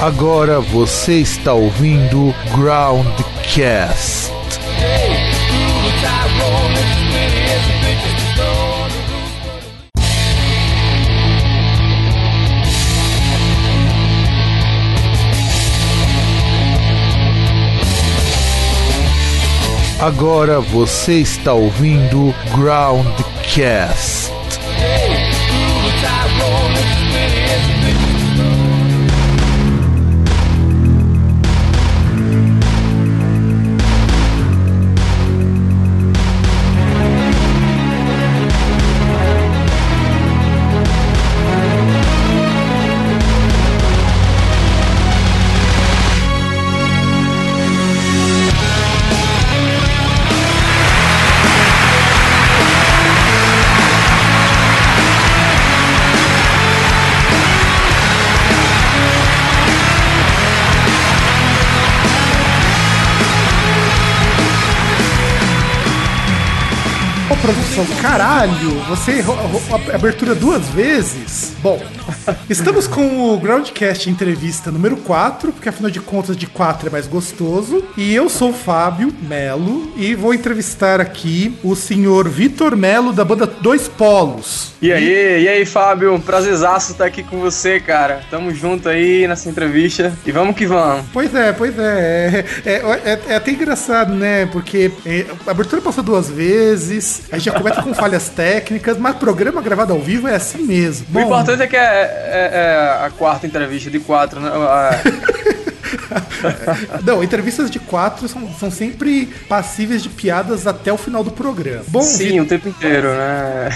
Agora você está ouvindo Groundcast. Agora você está ouvindo Groundcast. Caralho, você errou a abertura duas vezes? Bom, estamos com o Groundcast entrevista número 4, porque afinal de contas de 4 é mais gostoso. E eu sou o Fábio Melo e vou entrevistar aqui o senhor Vitor Melo da banda Dois Polos. E aí, e aí, Fábio? Prazerzaço estar aqui com você, cara. Tamo junto aí nessa entrevista e vamos que vamos. Pois é, pois é. É, é, é, é até engraçado, né? Porque é, a abertura passou duas vezes, a gente já começa com falhas técnicas, mas programa gravado ao vivo é assim mesmo. Bom, o importante é que é, é, é a quarta entrevista de quatro, né? Não, entrevistas de quatro são, são sempre passíveis de piadas até o final do programa. Bom, Sim, o tempo inteiro, né?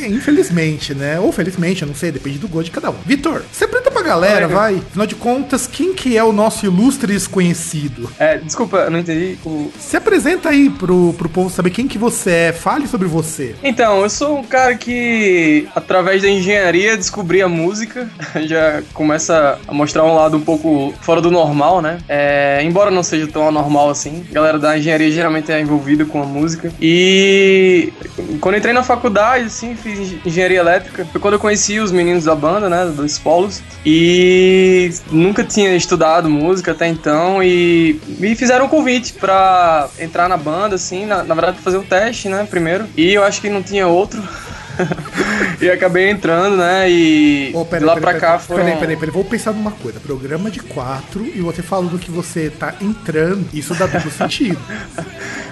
É, infelizmente, né? Ou felizmente, eu não sei, depende do gosto de cada um. Vitor, você apresenta pra galera, vai. Afinal de contas, quem que é o nosso ilustre desconhecido? É, desculpa, eu não entendi. O... Se apresenta aí pro, pro povo saber quem que você é, fale sobre você. Então, eu sou um cara que, através da engenharia, descobri a música. Já começa a mostrar um lado um pouco fora do normal, né? É, embora não seja tão anormal assim. A galera da engenharia geralmente é envolvida com a música. E quando entrei na faculdade, assim, fiz engenharia elétrica. Foi quando eu conheci os meninos da banda, né? Dos polos. E nunca tinha estudado música até então. E me fizeram um convite para entrar na banda, assim. Na, na verdade, fazer um teste, né? Primeiro. E eu acho que não tinha outro. e acabei entrando, né? E oh, pera, lá pera, pra pera, cá foram... Peraí, peraí, peraí. Vou pensar numa coisa. Programa de quatro e você falando que você tá entrando, isso dá duplo sentido.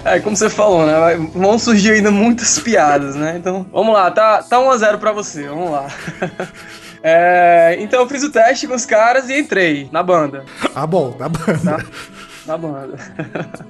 É, como você falou, né? Vão surgir ainda muitas piadas, né? Então, vamos lá. Tá, tá 1x0 pra você, vamos lá. É, então eu fiz o teste com os caras e entrei na banda. Ah, bom, na banda. Tá? Na banda.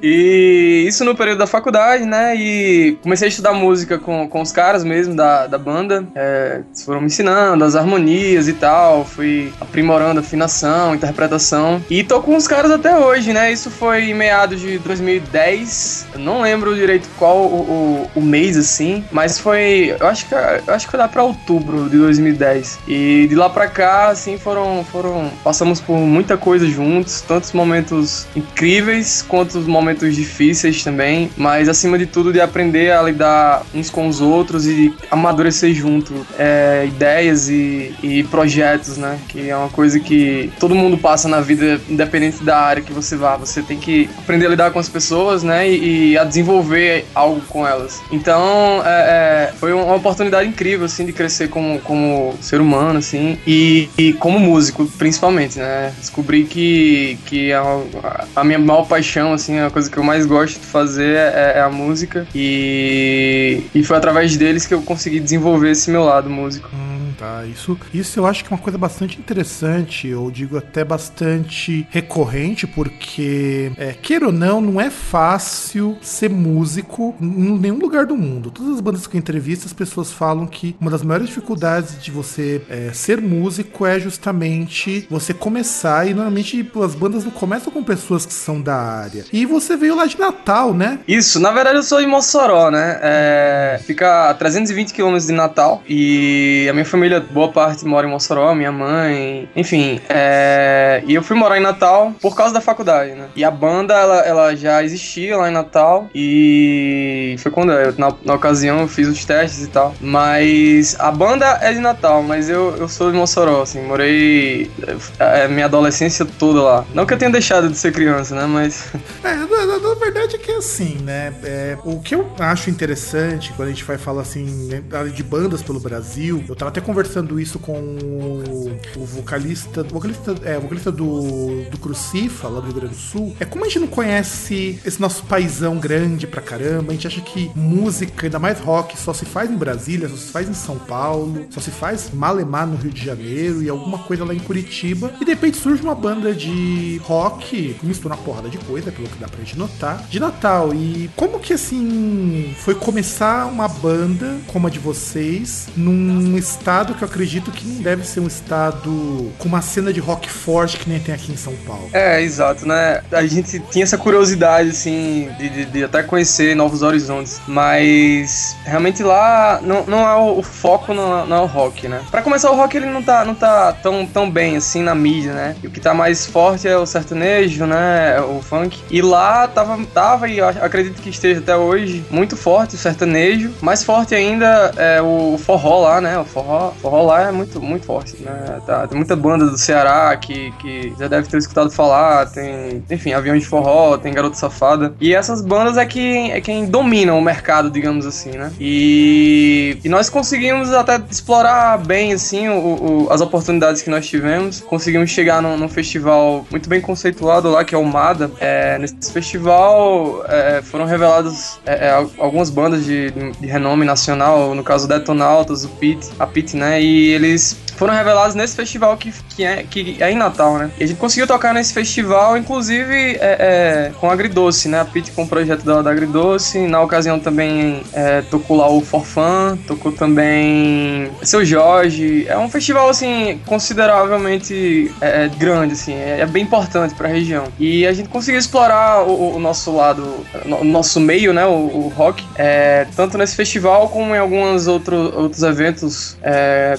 e isso no período da faculdade, né? E comecei a estudar música com, com os caras mesmo da, da banda. É, foram me ensinando as harmonias e tal. Fui aprimorando afinação, interpretação. E tô com os caras até hoje, né? Isso foi em meados de 2010. Eu não lembro direito qual o, o, o mês, assim. Mas foi. Eu acho que, eu acho que foi lá pra outubro de 2010. E de lá pra cá, assim, foram. foram passamos por muita coisa juntos. Tantos momentos incríveis incríveis quanto os momentos difíceis também, mas acima de tudo de aprender a lidar uns com os outros e amadurecer junto é, ideias e, e, projetos, né? Que é uma coisa que todo mundo passa na vida, independente da área que você vá. Você tem que aprender a lidar com as pessoas, né? E, e a desenvolver algo com elas. Então, é, é, foi uma oportunidade incrível, assim, de crescer como, como ser humano, assim, e, e como músico, principalmente, né? Descobri que, que a, a minha minha maior paixão, assim, a coisa que eu mais gosto de fazer é, é, a música. E, e foi através deles que eu consegui desenvolver esse meu lado músico. Hum, Isso, isso eu acho que é uma coisa bastante interessante, eu digo até bastante recorrente, porque, é, queira ou não, não é fácil ser músico em nenhum lugar do mundo. Todas as bandas que eu entrevisto, as pessoas falam que uma das maiores dificuldades de você é, ser músico é justamente você começar, e normalmente as bandas não começam com pessoas que são da área. E você veio lá de Natal, né? Isso, na verdade eu sou de Mossoró, né? É, fica a 320 quilômetros de Natal e a minha família família, boa parte mora em Mossoró, minha mãe, enfim. É, e eu fui morar em Natal por causa da faculdade, né? E a banda, ela, ela já existia lá em Natal e foi quando eu, na, na ocasião eu fiz os testes e tal. Mas a banda é de Natal, mas eu, eu sou de Mossoró, assim, morei é, minha adolescência toda lá. Não que eu tenha deixado de ser criança, né? Mas. É, na, na, na verdade é que é assim, né? É, o que eu acho interessante quando a gente vai falar assim né, de bandas pelo Brasil, eu tava até conversando isso com o, vocalista, vocalista, é, vocalista do, do Crucifa, lá do Rio Grande do Sul, é como a gente não conhece esse nosso paizão grande pra caramba, a gente acha que música, ainda mais rock, só se faz em Brasília, só se faz em São Paulo, só se faz Malemar no Rio de Janeiro e alguma coisa lá em Curitiba, e de repente surge uma banda de rock, mistura uma porrada de coisa, pelo que dá pra gente notar, de Natal. E como que assim foi começar uma banda como a de vocês num estado que eu acredito que não deve ser um estado com uma cena de rock forte que nem tem aqui em São Paulo? É, exato, né? A gente tinha essa curiosidade, assim, de, de, de até conhecer novos horizontes, mas realmente lá não, não é o, o foco, não, não, é o rock, né? Pra começar, o rock ele não tá, não tá tão, tão bem assim na mídia, né? E o que tá mais forte é o sertanejo, né? O funk. E lá tava, tava e acredito que esteja até hoje muito forte o sertanejo. Mais forte ainda é o forró lá, né? O forró, forró lá é muito, muito forte, né? Tá, tem muita banda do Ceará que, que já deve ter escutado falar. Tem, enfim, avião de forró, tem garoto safada. E essas bandas é quem, é quem dominam o mercado, digamos assim, né? E, e nós conseguimos até explorar bem, assim, o, o, as oportunidades que nós tivemos. Conseguimos chegar num, num festival muito bem conceituado lá, que é o MADA. É, nesse festival é, foram reveladas é, é algumas bandas de, de, renome nacional, no caso Detonautas, o Pit, a Pit, né? E eles foram revelados nesse festival que, que, é, que é em Natal, né? E a gente conseguiu tocar nesse festival, inclusive é, é, com Agridoce, né? A Pete com o projeto da, da Agridoce. Na ocasião também é, tocou lá o Forfan, tocou também Seu Jorge. É um festival, assim, consideravelmente é, é, grande, assim, é, bem importante pra região. E a gente conseguiu explorar o, o nosso lado, o nosso meio, né? O, o rock, tanto nesse festival como em alguns outro, outros eventos.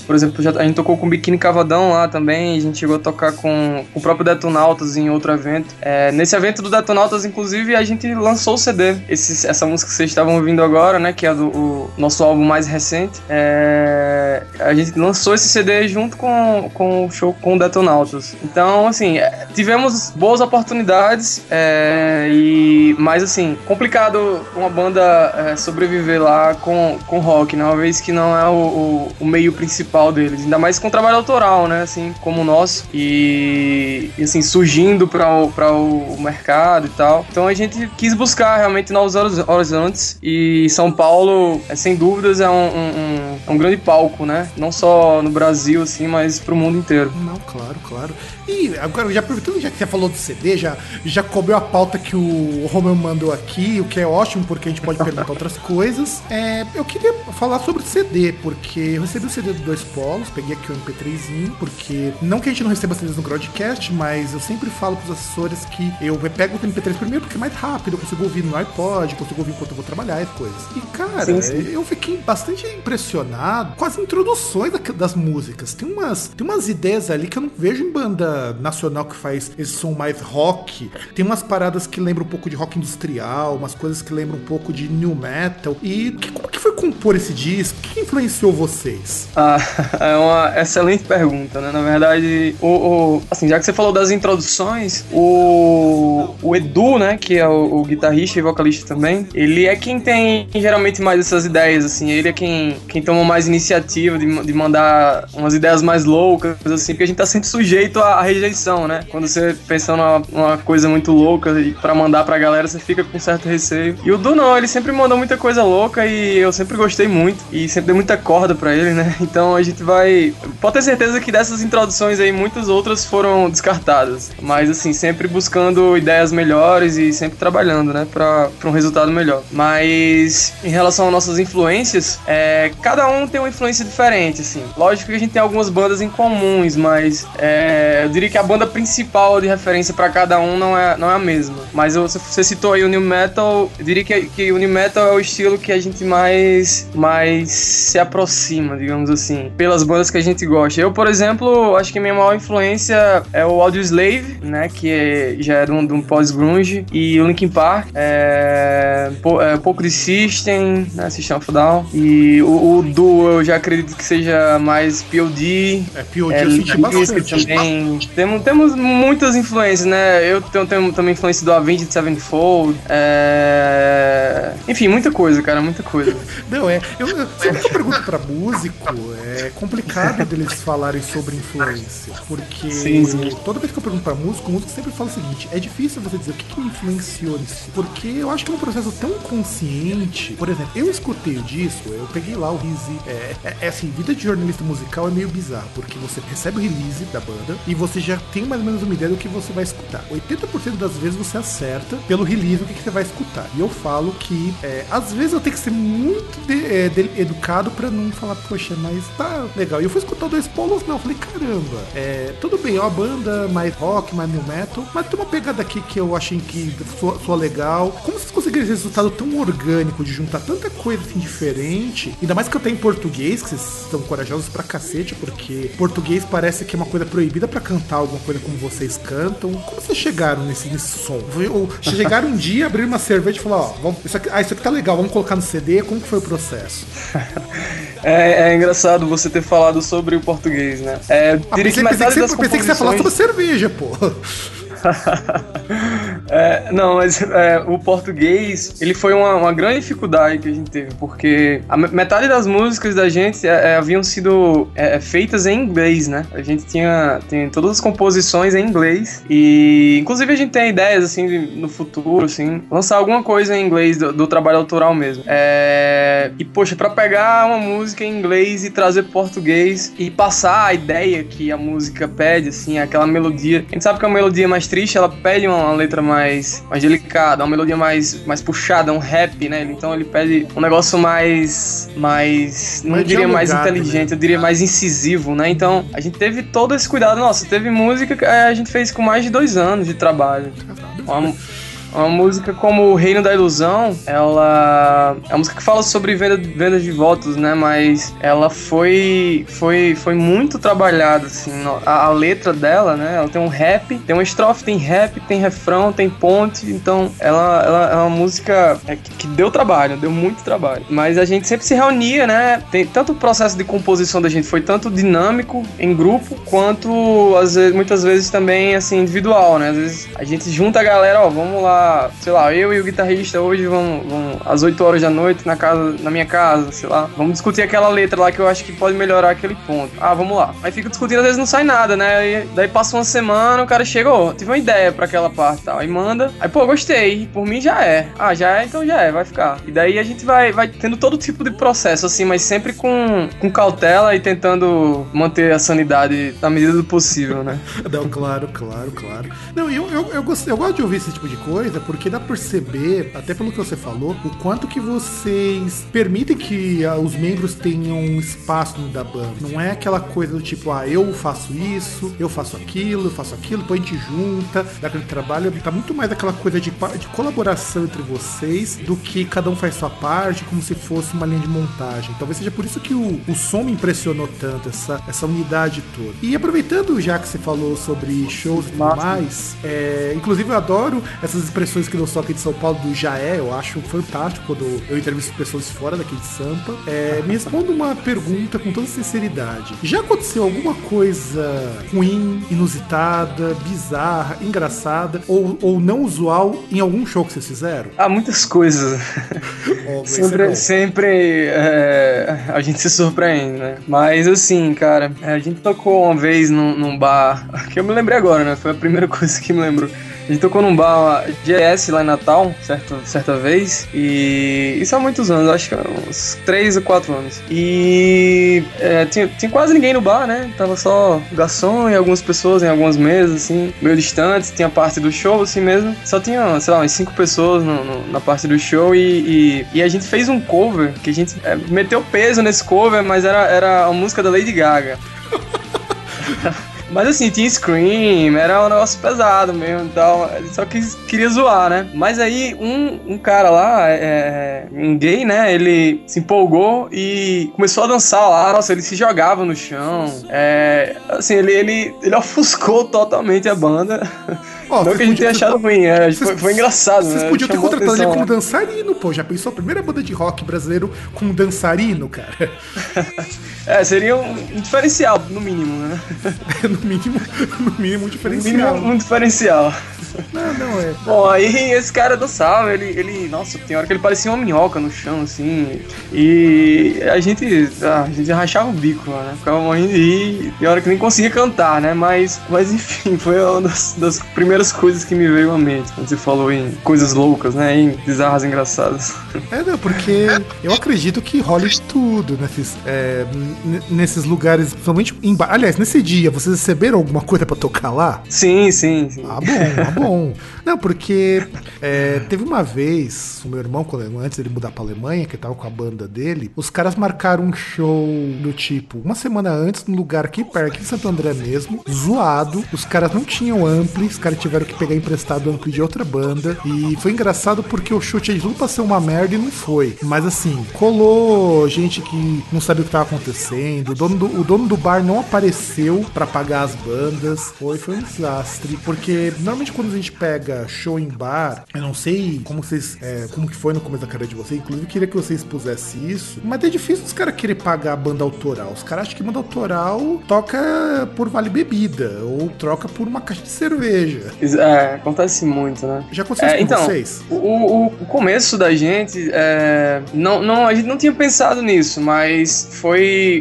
por exemplo, já, a gente tocou com Biquíni Cavadão lá também, a gente chegou a tocar com, com o próprio Detonautas em outro evento. É, nesse evento do Detonautas, inclusive, a gente lançou o CD. Esse, essa música que vocês estavam ouvindo agora, né, que é do o nosso álbum mais recente, é, a gente lançou esse CD junto com, com o show com o Detonautas. Então, assim, é, tivemos boas oportunidades, é, e mas assim, complicado uma banda é, sobreviver lá com, com rock, né, uma vez que não é o, o, o meio principal deles, ainda mais com trabalho autoral, né? Assim, como o nosso. E, e assim, surgindo para o, o mercado e tal. Então a gente quis buscar realmente novos horizontes. E São Paulo, é, sem dúvidas, é um, um, um, grande palco, né? Não só no Brasil, assim, mas pro mundo inteiro. Não, claro, claro. E agora, já aproveitando, já que você falou do CD, já, já cobrou a pauta que o Romeu mandou aqui, o que é ótimo, porque a gente pode perguntar outras coisas. É, eu queria falar sobre o CD, porque eu recebi o CD do Dois Polos, peguei aqui o MP3zinho, porque não que a gente não receba CDs no broadcast, mas eu sempre falo pros assessores que eu pego o MP3 primeiro porque é mais rápido, eu consigo ouvir no iPod, consigo ouvir enquanto eu vou trabalhar e coisas. E, cara, sim, sim. eu fiquei bastante impressionado com as introduções das músicas. Tem umas, tem umas ideias ali que eu não vejo em banda nacional que faz esse som mais rock. Tem umas paradas que lembram um pouco de rock industrial, umas coisas que lembram um pouco de new metal. E que, como que foi compor esse disco? O que influenciou vocês? Ah, é uma excelente pergunta, né? Na verdade, o, o, assim, já que você falou das introduções, o, o Edu, né, que é o, o guitarrista e vocalista também, ele é quem tem geralmente mais essas ideias, assim, ele é quem, quem toma mais iniciativa de, de mandar umas ideias mais loucas, assim, porque a gente tá sempre sujeito a rejeição, né? Quando você pensa numa, numa coisa muito louca pra mandar pra galera, você fica com certo receio. E o Du não, ele sempre mandou muita coisa louca e eu sempre gostei muito. E sempre dei muita corda pra ele, né? Então a gente vai. Pode ter certeza que dessas introduções aí, muitas outras foram descartadas. Mas assim, sempre buscando ideias melhores e sempre trabalhando, né? Pra, pra um resultado melhor. Mas em relação às nossas influências, é, cada um tem uma influência diferente, assim. Lógico que a gente tem algumas bandas em comuns, mas é, eu diria que a banda principal de referência para cada um não é, não é a mesma. Mas você, citou aí o New Metal, eu diria que, que o New Metal é o estilo que a gente mais, mais se aproxima, digamos assim, pelas bandas que a gente gosta. Eu, por exemplo, acho que minha maior influência é o Audio Slave, né? Que é, já é de um, um pós-grunge, e o Linkin Park, é, é, pouco de System, né? System of Down. E o, o Duo eu já acredito que seja mais POD. É, POD é, eu senti bastante. Também. Temos, temos muitas influências, né? Eu tenho, tenho também influência do Avenged Sevenfold. É... Enfim, muita coisa, cara, muita coisa. Não, é. Eu, eu, sempre que eu pergunto pra músico, é complicado deles falarem sobre influência. Porque sim, sim. toda vez que eu pergunto pra músico, o músico sempre fala o seguinte: é difícil você dizer o que, que me influenciou nisso. Porque eu acho que é um processo tão consciente. Por exemplo, eu escutei o disco, eu peguei lá o Rizzi. É, é, é assim, vida de jornalista musical é meio bizarro, porque você recebe o release da banda e você já tem mais ou menos uma ideia do que você vai escutar. 80% das vezes você acerta pelo release o que, que você vai escutar. E eu falo que é, às vezes eu tenho que ser muito de, é, de, educado para não falar, poxa, mas tá legal. E eu fui escutar dois polos, não. Eu falei, caramba, é, tudo bem, é uma banda mais rock, mais new metal, mas tem uma pegada aqui que eu achei que soa legal. Como vocês conseguiram esse resultado tão orgânico de juntar tanta coisa assim diferente? Ainda mais que eu tenho em português, que vocês estão corajosos pra cacete, porque português parece que é uma coisa proibida para cantar alguma coisa como vocês cantam. Como vocês chegaram nesse, nesse som? Ou chegaram um dia, abriram uma cerveja e falaram, ó, vamos, isso aqui, ah, isso aqui tá legal, vamos colocar no CD. Como que foi o processo? é, é, engraçado você ter falado sobre o português, né? É, ah, pensei, que pensei, que pensei que você ia falar sobre cerveja, pô. é, não, mas é, o português, ele foi uma, uma, grande dificuldade que a gente teve, porque a metade das músicas da gente é, é haviam sido é, é, feitas em inglês, né? A gente tinha tem todas as composições em inglês e, inclusive, a gente tem ideias, assim, de, no futuro, assim, lançar alguma coisa em inglês do, do trabalho autoral mesmo. e, poxa, para pegar uma música em inglês e trazer português e passar a ideia que a música pede, assim, aquela melodia. A gente sabe que é uma melodia mais triste, ela pede uma letra mais, mais delicada, uma melodia mais, mais puxada, um rap, né? Então ele pede um negócio mais. mais. não diria mais inteligente, né? eu diria mais incisivo, né? Então a gente teve todo esse cuidado. Nossa, teve música que a gente fez com mais de dois anos de trabalho. Uma, uma música como O Reino da Ilusão, ela é uma música que fala sobre venda, venda de votos, né? Mas ela foi foi foi muito trabalhada assim, a, a, letra dela, né? Ela tem um rap, tem uma estrofe, tem rap, tem refrão, tem ponte, então ela, ela é uma música é, que, que, deu trabalho, deu muito trabalho. Mas a gente sempre se reunia, né? Tem tanto o processo de composição da gente foi tanto dinâmico em grupo quanto às vezes, muitas vezes também assim individual, né? Às vezes a gente junta a galera, ó, vamos lá sei lá, eu e o guitarrista hoje vamos, vamos às 8 horas da noite na casa, na minha casa, sei lá, vamos discutir aquela letra lá que eu acho que pode melhorar aquele ponto. Ah, vamos lá. Aí fica discutindo, às vezes não sai nada, né? Aí, daí passa uma semana, o cara chega, ó, oh, tive uma ideia para aquela parte tal. Aí manda, aí pô, gostei, por mim já é. Ah, já é, então já é, vai ficar. E daí a gente vai, vai tendo todo tipo de processo, assim, mas sempre com, com cautela e tentando manter a sanidade na medida do possível, né? Não, claro, claro, claro. Não, eu, eu, eu, gosto, eu gosto de ouvir esse tipo de coisa coisa, porque dá pra perceber, até pelo que você falou, o quanto que vocês permitem que uh, os membros tenham espaço da banda. Não é aquela coisa do tipo, ah, eu faço isso, eu faço aquilo, eu faço aquilo, depois a gente junta, dá aquele trabalho. Tá muito mais aquela coisa de, de colaboração entre vocês do que cada um faz sua parte, como se fosse uma linha de montagem. Talvez seja por isso que o, o som me impressionou tanto, essa, essa unidade toda. E aproveitando já que você falou sobre shows e tudo mais, é, inclusive eu adoro essas expressões que não são aqui de São Paulo do já é, eu acho fantástico quando eu entrevisto pessoas fora daqui de Sampa. É, me responda uma pergunta com toda sinceridade. Já aconteceu alguma coisa ruim, inusitada, bizarra, engraçada ou, ou não usual em algum show que vocês fizeram? Ah, muitas coisas. Oh, sempre é sempre é, a gente se surpreende, né? Mas assim, cara, a gente tocou uma vez num, num bar, que eu me lembrei agora, né? Foi a primeira coisa que me lembrou. A gente tocou num bar GS lá em Natal, certo, certa vez. E isso há muitos anos, acho que uns 3 ou 4 anos. E é, tinha, tinha quase ninguém no bar, né? Tava só garçom e algumas pessoas em algumas mesas, assim, meio distantes. Tinha parte do show, assim mesmo. Só tinha, sei lá, umas 5 pessoas no, no, na parte do show. E, e, e, a gente fez um cover, que a gente é, meteu peso nesse cover, mas era, era a música da Lady Gaga. Mas assim, tinha Scream, era um negócio pesado mesmo e tal. Só que queria zoar, né? Mas aí um, um cara lá, é, um gay, né? Ele se empolgou e começou a dançar lá. Nossa, ele se jogava no chão. É, assim, ele, ele, ele ofuscou totalmente a banda. Oh, não que a gente tenha achado ruim, é, foi, foi, engraçado. Vocês né? podiam ter contratado ele como dançarino, pô. Já pensou a primeira banda de rock brasileiro com um dançarino, cara? é, seria um, um, diferencial, no mínimo, né? no mínimo, no mínimo um diferencial. No mínimo, um diferencial. Não, não é. Bom, aí esse cara dançava, ele, ele. Nossa, tem hora que ele parecia uma minhoca no chão, assim. E a gente. Ah, a gente rachava o bico lá, né? Ficava morrendo de rir. Tem hora que nem conseguia cantar, né? Mas, mas enfim, foi uma das, das primeiras coisas que me veio à mente quando você falou em coisas loucas, né? Em bizarras engraçadas. É, não, porque eu acredito que role tudo nesses, é, nesses lugares, principalmente em Aliás, nesse dia, vocês receberam alguma coisa para tocar lá? Sim, sim, sim. Ah, bom, ah, bom. Não, porque é, teve uma vez, o meu irmão, quando, antes dele mudar pra Alemanha, que tava com a banda dele, os caras marcaram um show do tipo, uma semana antes, num lugar aqui perto, aqui em Santo André mesmo, zoado. Os caras não tinham ampli, os caras tiveram que pegar emprestado ampli de outra banda. E foi engraçado porque o show tinha tudo pra ser uma merda e não foi. Mas assim, colou gente que não sabia o que tava acontecendo. O dono do, o dono do bar não apareceu para pagar as bandas. Foi, foi um desastre. Porque normalmente quando a gente pega show em bar, eu não sei como vocês. É, como que foi no começo da carreira de vocês. Inclusive, queria que vocês pusessem isso. Mas é difícil os caras querer pagar a banda autoral. Os caras acham que banda autoral toca por vale bebida. Ou troca por uma caixa de cerveja. É, acontece muito, né? Já aconteceu é, com então, vocês? O, o, o, começo da gente, é, não, não, a gente não tinha pensado nisso, mas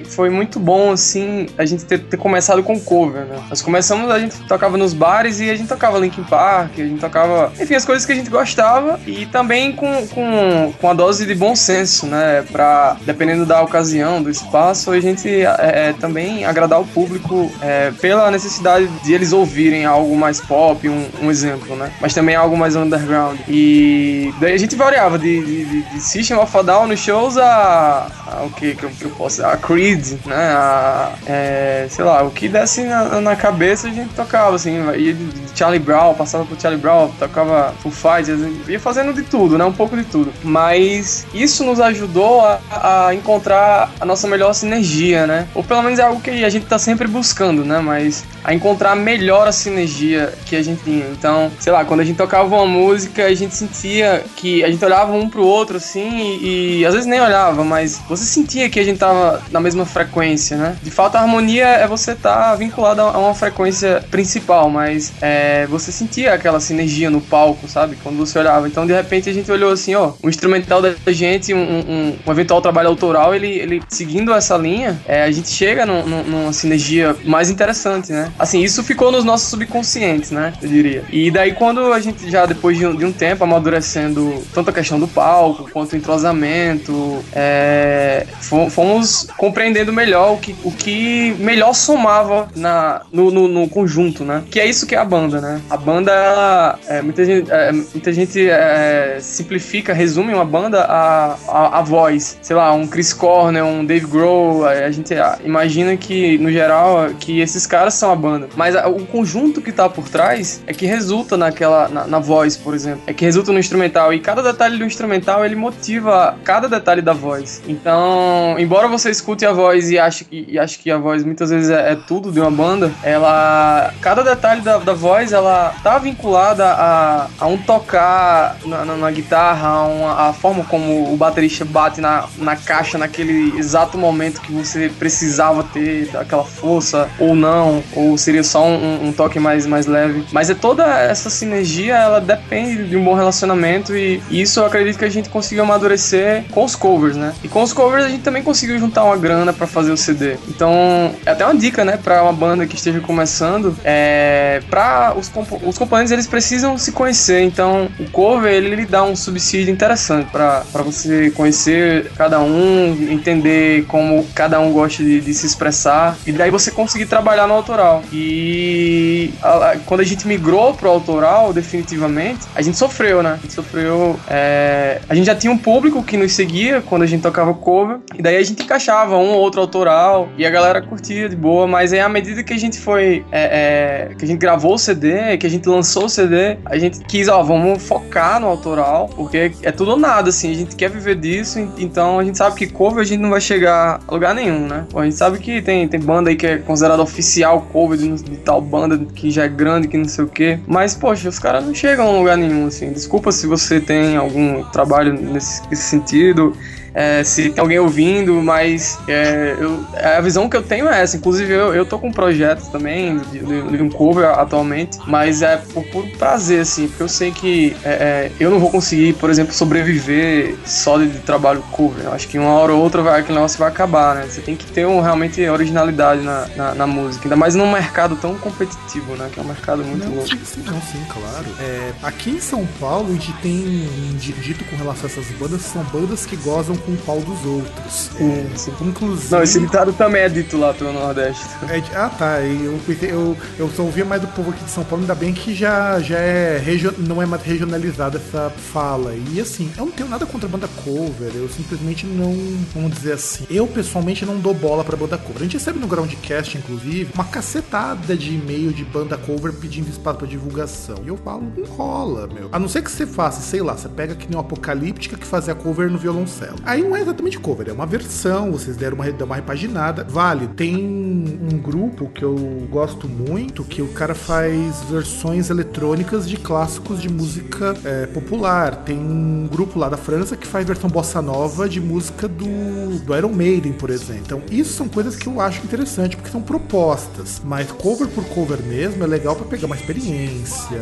foi, muito bom, assim, a gente ter, ter começado com cover, né? Nós começamos, a gente tocava nos bares e a gente tocava Linkin Park, a gente tocava, enfim, as coisas que a gente gostava e também com, com, com a dose de bom senso, né? Pra, dependendo da ocasião, do espaço, a gente é, é também agradar o público é, pela necessidade de eles ouvirem algo mais pop, um, um, exemplo, né? Mas também algo mais underground. E daí a gente variava de, de, de System of a Down nos shows a, a o que que eu, que eu, posso a Creed, né? A, é, sei lá, o que desse na, na, cabeça a gente tocava, assim, ia de Charlie Brown, passava por Charlie Brown, tocava Full Fighters, ia fazendo de tudo, né? Um pouco de tudo. Mas isso nos ajudou a, a encontrar a nossa melhor sinergia, né? Ou pelo menos é algo que a gente tá sempre buscando, né? Mas a encontrar melhor a sinergia que a gente tinha. Então, sei lá, quando a gente tocava uma música, a gente sentia que a gente olhava um pro outro assim e, e às vezes nem olhava, mas você sentia que a gente tava na mesma frequência, né? De fato, a harmonia é você estar tá vinculado a uma frequência principal, mas é, você sentia aquela sinergia no palco, sabe? Quando você olhava. Então, de repente, a gente olhou assim, ó, o instrumental da gente, um, um, um eventual trabalho autoral, ele, ele seguindo essa linha, é, a gente chega num, numa sinergia mais interessante, né? Assim, isso ficou nos nossos subconscientes, né? Eu diria. E daí, quando a gente já, depois de um, de um tempo, amadurecendo tanto a questão do palco quanto o entrosamento, é, fomos compreendendo melhor o que, o que melhor somava na, no, no, no conjunto, né? Que é isso que é a banda, né? A banda, é, muita gente, é, muita gente é, simplifica, resume uma banda a, a, a, voz. Sei lá, um Chris Cornell, um Dave Grohl, a gente imagina que, no geral, que esses caras são a banda. Mas a, o conjunto que tá por trás é que resulta naquela, na, na voz, por exemplo. É que resulta no instrumental. E cada detalhe do instrumental, ele motiva cada detalhe da voz. Então, embora você escute a voz e ache que, e ache que a voz muitas vezes é, é tudo de uma banda, ela... Cada detalhe da, da voz, ela tá vinculada a, a um tocar na, na, na guitarra, a, uma, a forma como o baterista bate na, na caixa naquele exato momento que você precisava ter aquela força, ou não, ou seria só um, um toque mais, mais leve. Mas é toda essa sinergia, ela depende de um bom relacionamento e isso eu acredito que a gente conseguiu amadurecer com os covers, né? E com os covers a gente também conseguiu juntar uma grana para fazer o CD. Então, é até uma dica, né, para uma banda que esteja começando, é para os, comp os eles precisam se conhecer. Então, o cover ele, ele dá um subsídio interessante para você conhecer cada um, entender como cada um gosta de, de se expressar e daí você conseguir trabalhar no autoral. E a, a, quando a gente migrou pro autoral, definitivamente, a gente sofreu, né? A gente sofreu. É, a gente já tinha um público que nos seguia quando a gente tocava cover, e daí a gente encaixava um um ou outro autoral e a galera curtia de boa, mas aí à medida que a gente foi, é, é, que a gente gravou o CD, que a gente lançou o CD, a gente quis, ó, vamos focar no autoral, porque é tudo ou nada, assim, a gente quer viver disso, então a gente sabe que cover a gente não vai chegar a lugar nenhum, né? Pô, a gente sabe que tem, tem banda aí que é considerada oficial cover de, de tal banda que já é grande, que não sei o quê, mas, poxa, os caras não chegam a lugar nenhum, assim. Desculpa se você tem algum trabalho nesse, nesse sentido é, se tem alguém ouvindo, mas é, eu, a visão que eu tenho é essa. Inclusive, eu, eu tô com um projeto também de, de, de um cover atualmente, mas é por puro prazer, assim, porque eu sei que é, é eu não vou conseguir, por exemplo, sobreviver só de, de, trabalho cover. Eu acho que uma hora ou outra vai, aquele negócio vai acabar, né? Você tem que ter um, realmente originalidade na, na, na, música, ainda mais num mercado tão competitivo, né? Que é um mercado muito não, louco. Sim, sim, não, sim, claro. É, aqui em São Paulo, a gente tem dito com relação a essas bandas, são bandas que gozam com o pau dos outros. Sim, sim. Inclusive... Não, esse ditado também é dito lá pelo Nordeste. É, ah, tá. Eu, eu, eu só ouvia mais do povo aqui de São Paulo, ainda bem que já, já é regio, não é mais regionalizada essa fala. E assim, eu não tenho nada contra banda cover, eu simplesmente não, vamos dizer assim, eu pessoalmente não dou bola pra banda cover. A gente recebe no Groundcast, inclusive, uma cacetada de e-mail de banda cover pedindo espaço pra divulgação. E eu falo, não rola, meu. A não ser que você faça, sei lá, você pega que nem o Apocalíptica que fazia cover no violoncelo. Aí não é exatamente cover, é uma versão, vocês deram uma, uma repaginada. Vale, tem um grupo que eu gosto muito, que o cara faz versões eletrônicas de clássicos de música é, popular. Tem um grupo lá da França que faz versão bossa nova de música do, do Iron Maiden, por exemplo. Então, isso são coisas que eu acho interessante, porque são propostas. Mas cover por cover mesmo é legal para pegar uma experiência,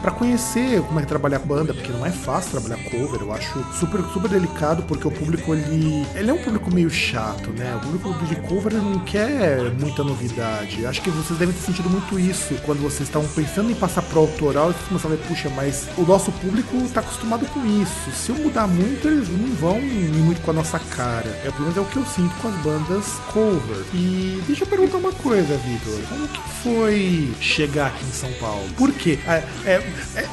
para conhecer como é trabalhar com banda, porque não é fácil trabalhar cover. Eu acho super, super delicado, porque o público ele ele, é um público meio chato, né? O público de cover não quer muita novidade. Acho que vocês devem ter sentido muito isso quando vocês estavam pensando em passar pro autoral e vocês começaram a ver, puxa, mas o nosso público tá acostumado com isso. Se eu mudar muito, eles não vão ir muito com a nossa cara. É, pelo menos é o que eu sinto com as bandas cover. E deixa eu perguntar uma coisa, Vitor. Como que foi chegar aqui em São Paulo? Por quê? É, é,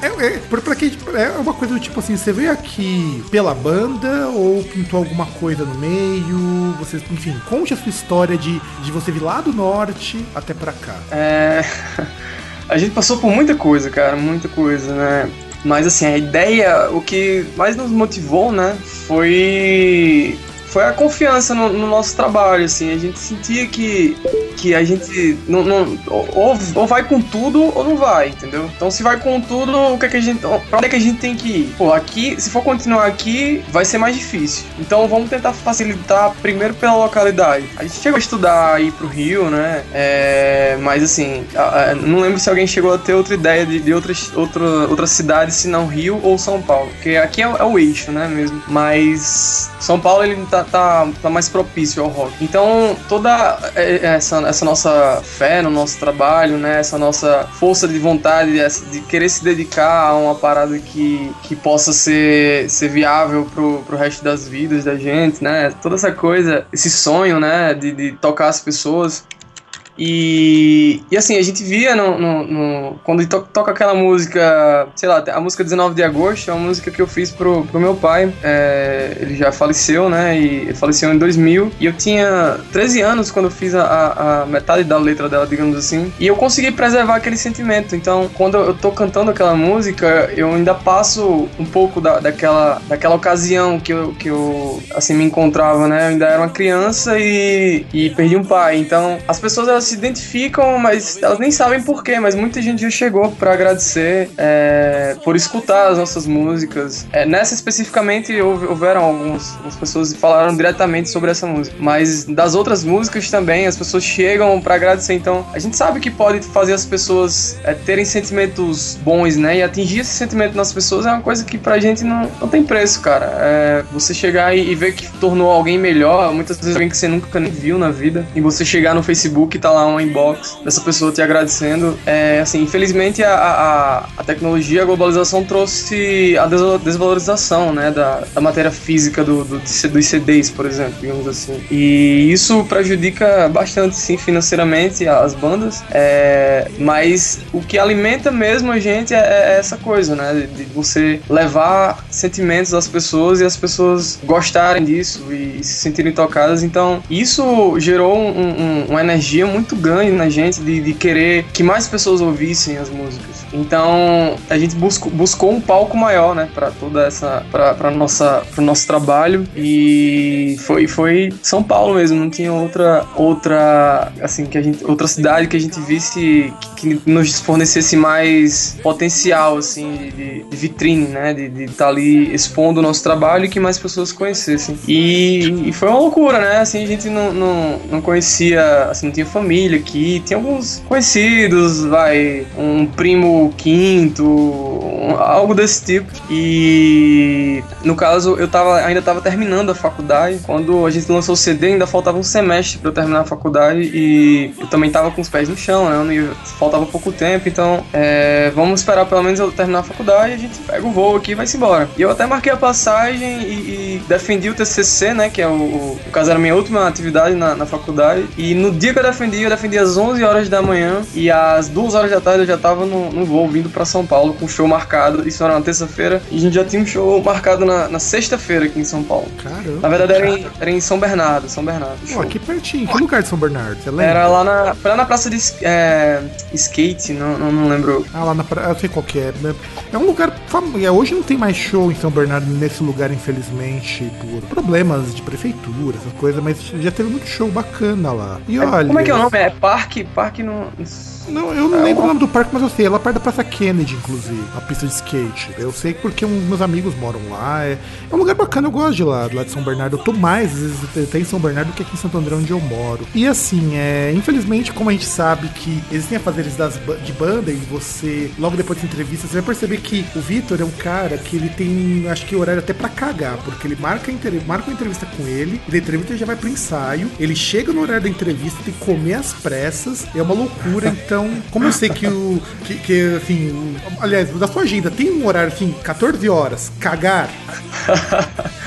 é, é, pra quem, é uma coisa do tipo assim, você veio aqui pela banda ou pintou alguma coisa no meio? Você, enfim, conte a sua história de, de você vir lá do norte até pra cá. É. A gente passou por muita coisa, cara, muita coisa, né? Mas assim, a ideia, o que mais nos motivou, né, foi foi a confiança no, no, nosso trabalho, assim. A gente sentia que, que a gente não, não ou, ou vai com tudo ou não vai, entendeu? Então, se vai com tudo, o que, é que a gente. Pra onde é que a gente tem que ir? Pô, aqui, se for continuar aqui, vai ser mais difícil. Então, vamos tentar facilitar primeiro pela localidade. A gente chegou a estudar ir pro Rio, né? É, mas, assim, não lembro se alguém chegou a ter outra ideia de, de outras, outra, outras cidades, se não Rio ou São Paulo. Porque aqui é, é o eixo, né, mesmo. Mas São Paulo, ele tá tá, tá mais propício ao rock. Então, toda essa, essa nossa fé no nosso trabalho, né? Essa nossa força de vontade de querer se dedicar a uma parada que, que possa ser, ser viável pro, pro resto das vidas da gente, né? Toda essa coisa, esse sonho, né? De, de tocar as pessoas. E, e assim, a gente via no, no, no quando to, toca aquela música, sei lá, a música 19 de agosto, é uma música que eu fiz pro, pro meu pai. É, ele já faleceu, né? E faleceu em 2000. E eu tinha 13 anos quando eu fiz a, a, metade da letra dela, digamos assim. E eu consegui preservar aquele sentimento. Então, quando eu tô cantando aquela música, eu ainda passo um pouco da, daquela, daquela ocasião que eu, que eu assim, me encontrava, né? Eu ainda era uma criança e, e perdi um pai. Então, as pessoas elas se identificam, mas elas nem sabem porquê, mas muita gente já chegou para agradecer é, por escutar as nossas músicas. É, nessa especificamente houveram algumas, algumas pessoas que falaram diretamente sobre essa música, mas das outras músicas também as pessoas chegam para agradecer. Então a gente sabe que pode fazer as pessoas é, terem sentimentos bons, né? E atingir esse sentimento nas pessoas é uma coisa que pra gente não, não tem preço, cara. É, você chegar e, e ver que tornou alguém melhor, muitas vezes alguém que você nunca nem viu na vida, e você chegar no Facebook e tá lá uma inbox dessa pessoa te agradecendo. É, assim, infelizmente a, a, a tecnologia, a globalização trouxe a desvalorização, né, da, da matéria física do, do, dos CDs, por exemplo, digamos assim. E isso prejudica bastante, sim, financeiramente as bandas, é, mas o que alimenta mesmo a gente é, é essa coisa, né, de, de você levar sentimentos às pessoas e as pessoas gostarem disso e se sentirem tocadas. Então, isso gerou um, um, uma energia muito grande na gente de, de, querer que mais pessoas ouvissem as músicas. Então, a gente buscou, buscou um palco maior, né, para toda essa, para nossa, pro nosso trabalho e foi, foi São Paulo mesmo. Não tinha outra, outra, assim, que a gente, outra cidade que a gente visse que, que nos fornecesse mais potencial, assim, de, de vitrine, né, de estar tá ali expondo o nosso trabalho e que mais pessoas conhecessem. E, e foi uma loucura, né? Assim, a gente não, não, não conhecia, assim, não tinha família aqui, tinha alguns conhecidos, vai, um primo quinto, algo desse tipo. E no caso, eu tava, ainda estava terminando a faculdade. Quando a gente lançou o CD, ainda faltava um semestre para eu terminar a faculdade e eu também tava com os pés no chão, né? Ia, faltava pouco tempo, então é, vamos esperar pelo menos eu terminar a faculdade e a gente pega o voo aqui e vai-se embora. E eu até marquei a passagem e, e defendi o TCC, né? Que é o, o, o caso era minha última atividade na, na faculdade. E no dia que eu defendi, eu defendi às 11 horas da manhã e às 2 horas da tarde eu já tava no, no voo vindo para São Paulo com show marcado. Isso era uma terça-feira e a gente já tinha um show marcado na, na sexta-feira aqui em São Paulo. Caramba. Na verdade era em, era em São Bernardo, São Bernardo. Pô, aqui pertinho. Que lugar de São Bernardo? Você lembra? Era lá na, foi lá na praça de é, skate, não, não, não, lembro. Ah, lá na praça, eu sei qual que é. Né? É um lugar famoso. Hoje não tem mais show em São Bernardo nesse lugar, infelizmente, por problemas de prefeitura, essas coisas, mas já teve muito show bacana lá. E olha. Como é que é o nome? É Parque? Parque no. Não, eu não é lembro uma... o nome do parque, mas eu sei. É lá perto da Praça Kennedy, inclusive. A pista de skate. Eu sei porque meus amigos moram lá. É, é, um lugar bacana, eu gosto de lá, lá de São Bernardo. Eu tô mais, às vezes, até em São Bernardo do que aqui em Santo André, onde eu moro. E assim, é, infelizmente, como a gente sabe que existem afazeres das, de banda e você, logo depois da entrevista, você vai perceber que o Vitor é um cara que ele tem, acho que, horário até pra cagar, porque ele marca, marca uma entrevista com ele, e da entrevista ele já vai pro ensaio, ele chega no horário da entrevista, tem que comer às pressas, é uma loucura, então como eu sei que o. Que, que assim. O, aliás, da sua agenda tem um horário assim, 14 horas, cagar.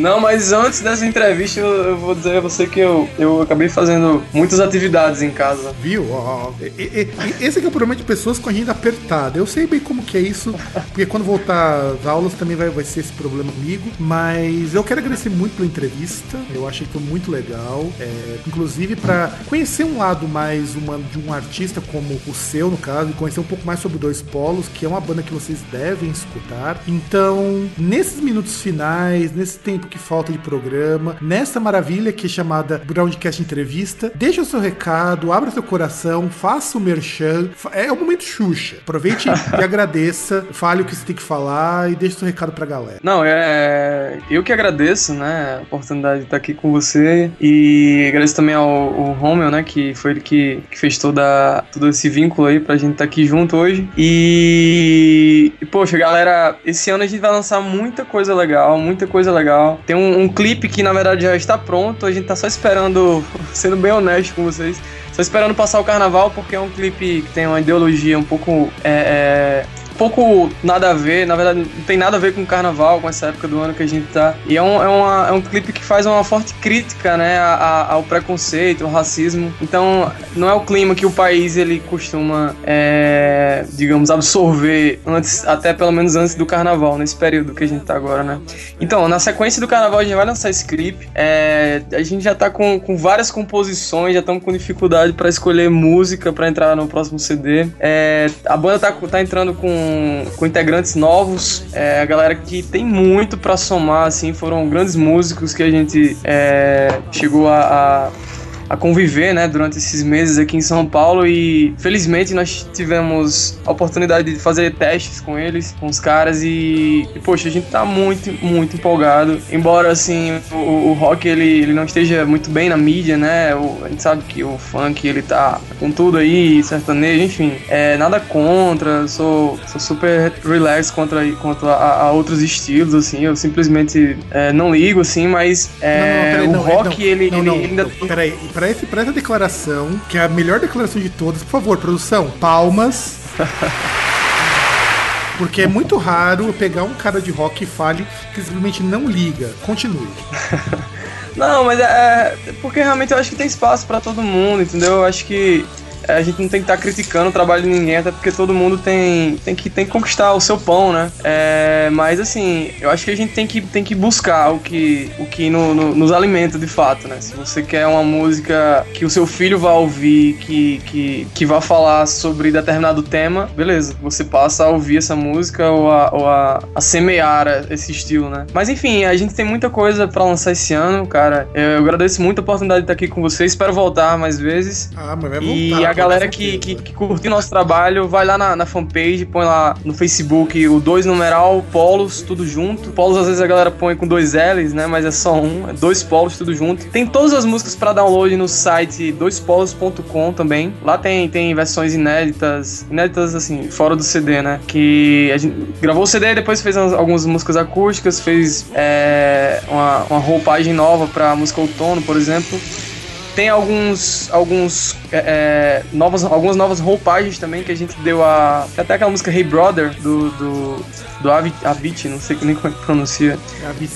Não, mas antes dessa entrevista, eu, eu, vou dizer a você que eu, eu acabei fazendo muitas atividades em casa. Viu? Oh, e, e, esse é, o problema de pessoas com a agenda apertada. Eu sei bem como que é isso, porque quando voltar às aulas também vai, vai ser esse problema comigo. Mas eu quero agradecer muito pela entrevista. Eu achei que foi muito legal. É, inclusive para conhecer um lado mais humano de um artista como o seu, no caso, e conhecer um pouco mais sobre Dois Polos, que é uma banda que vocês devem escutar. Então, nesses minutos finais, nesse tempo que falta de programa, nessa maravilha que é chamada Broadcast Entrevista. Deixa o seu recado, abra seu coração, faça o merchan. É o momento Xuxa. Aproveite e agradeça, fale o que você tem que falar e deixe seu recado pra galera. Não, é. Eu que agradeço, né, a oportunidade de estar aqui com você e agradeço também ao, ao Romeo, né, que foi ele que, que fez toda, todo esse vínculo aí pra gente estar aqui junto hoje. E, e, poxa, galera, esse ano a gente vai lançar muita coisa legal, muita coisa legal. Tem um, um, clipe que na verdade já está pronto, a gente tá só esperando, sendo bem honesto com vocês, só esperando passar o carnaval, porque é um clipe que tem uma ideologia um pouco é, é, pouco nada a ver, na verdade não tem nada a ver com o carnaval, com essa época do ano que a gente tá. E é um, é uma, é um clipe que faz uma forte crítica, né, a, ao preconceito, ao racismo. Então, não é o clima que o país ele costuma, é, digamos, absorver antes, até pelo menos antes do carnaval, nesse período que a gente tá agora, né. Então, na sequência do carnaval a gente vai lançar esse clipe. É, a gente já tá com, com várias composições, já estamos com dificuldade para escolher música para entrar no próximo CD. É, a banda tá, tá entrando com com, integrantes novos, é, a galera que tem muito para somar, assim, foram grandes músicos que a gente é, chegou a, a a conviver, né, durante esses meses aqui em São Paulo e felizmente nós tivemos a oportunidade de fazer testes com eles, com os caras e, e poxa, a gente tá muito, muito empolgado. Embora assim, o, o, rock ele, ele não esteja muito bem na mídia, né? O, a gente sabe que o funk ele tá com tudo aí, sertanejo, enfim, é nada contra, sou, sou super relax contra, contra a, a outros estilos, assim, eu simplesmente é, não ligo, assim, mas é, não, não, peraí, o rock não, ele, não, ele não, ainda. Peraí, pra, esse, pra essa declaração, que é a melhor declaração de todas, por favor, produção, palmas. Porque é muito raro pegar um cara de rock e fale que simplesmente não liga. Continue. Não, mas é, é porque realmente eu acho que tem espaço para todo mundo, entendeu? Eu acho que a gente não tem que estar tá criticando o trabalho de ninguém, até porque todo mundo tem, tem, que, tem que conquistar o seu pão, né? É, mas assim, eu acho que a gente tem que, tem que buscar o que, o que no, no, nos alimenta de fato, né? Se você quer uma música que o seu filho vá ouvir, que, que, que vá falar sobre determinado tema, beleza, você passa a ouvir essa música ou a, ou a, a semear esse estilo, né? Mas enfim, a gente tem muita coisa para lançar esse ano, cara. Eu agradeço muito a oportunidade de estar aqui com vocês, espero voltar mais vezes. Ah, mas vai voltar. E galera que, que, que curtiu nosso trabalho, vai lá na, na, fanpage, põe lá no Facebook o 2 numeral, polos, tudo junto. Polos às vezes a galera põe com dois L's, né? Mas é só um, é dois polos, tudo junto. Tem todas as músicas para download no site doispolos.com também. Lá tem, tem versões inéditas, inéditas assim, fora do CD, né? Que a gente gravou o CD, depois fez algumas músicas acústicas, fez é, uma, uma roupagem nova pra música outono, por exemplo. Tem alguns, alguns é, é, novas, algumas novas roupagens também que a gente deu a. Até aquela música Hey Brother do, do, do Avicii, não sei nem como é que pronuncia.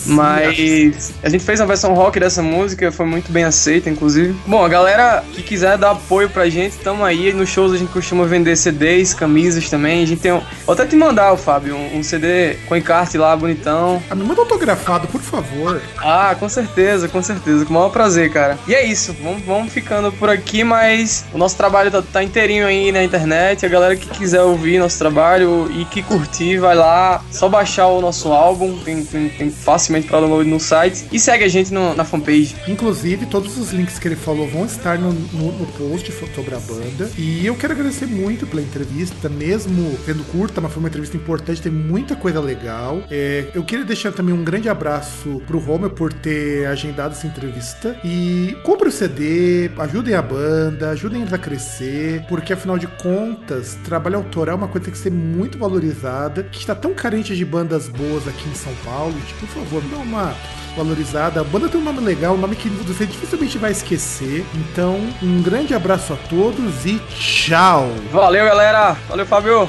Mas a gente fez uma versão rock dessa música, foi muito bem aceita, inclusive. Bom, a galera que quiser dar apoio pra gente, tamo aí. Nos shows a gente costuma vender CDs, camisas também. A gente tem um. Vou até te mandar, Fábio, um, um CD com encarte lá, bonitão. Ah, me manda autografado, por favor. Ah, com certeza, com certeza. Com o maior prazer, cara. E é isso. Vamos, vamos ficando por aqui, mas o nosso trabalho tá, tá inteirinho aí na internet. A galera que quiser ouvir nosso trabalho e que curtir, vai lá. Só baixar o nosso álbum. Tem, tem, tem facilmente para download no site. E segue a gente no, na fanpage. Inclusive, todos os links que ele falou vão estar no, no, no post sobre a banda. E eu quero agradecer muito pela entrevista, mesmo sendo curta, mas foi uma entrevista importante, tem muita coisa legal. É, eu queria deixar também um grande abraço pro Homer por ter agendado essa entrevista. E compre o CD, ajudem a banda, ajudem eles a crescer, porque afinal de contas, trabalho autoral é uma coisa que tem que ser muito valorizada, que está tão carente de bandas boas aqui em São Paulo. Tipo, por favor, dá uma valorizada. A banda tem um nome legal, um nome que você dificilmente vai esquecer. Então, um grande abraço a todos e tchau! Valeu, galera! Valeu, Fábio!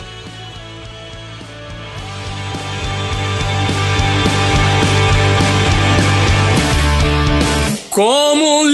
Com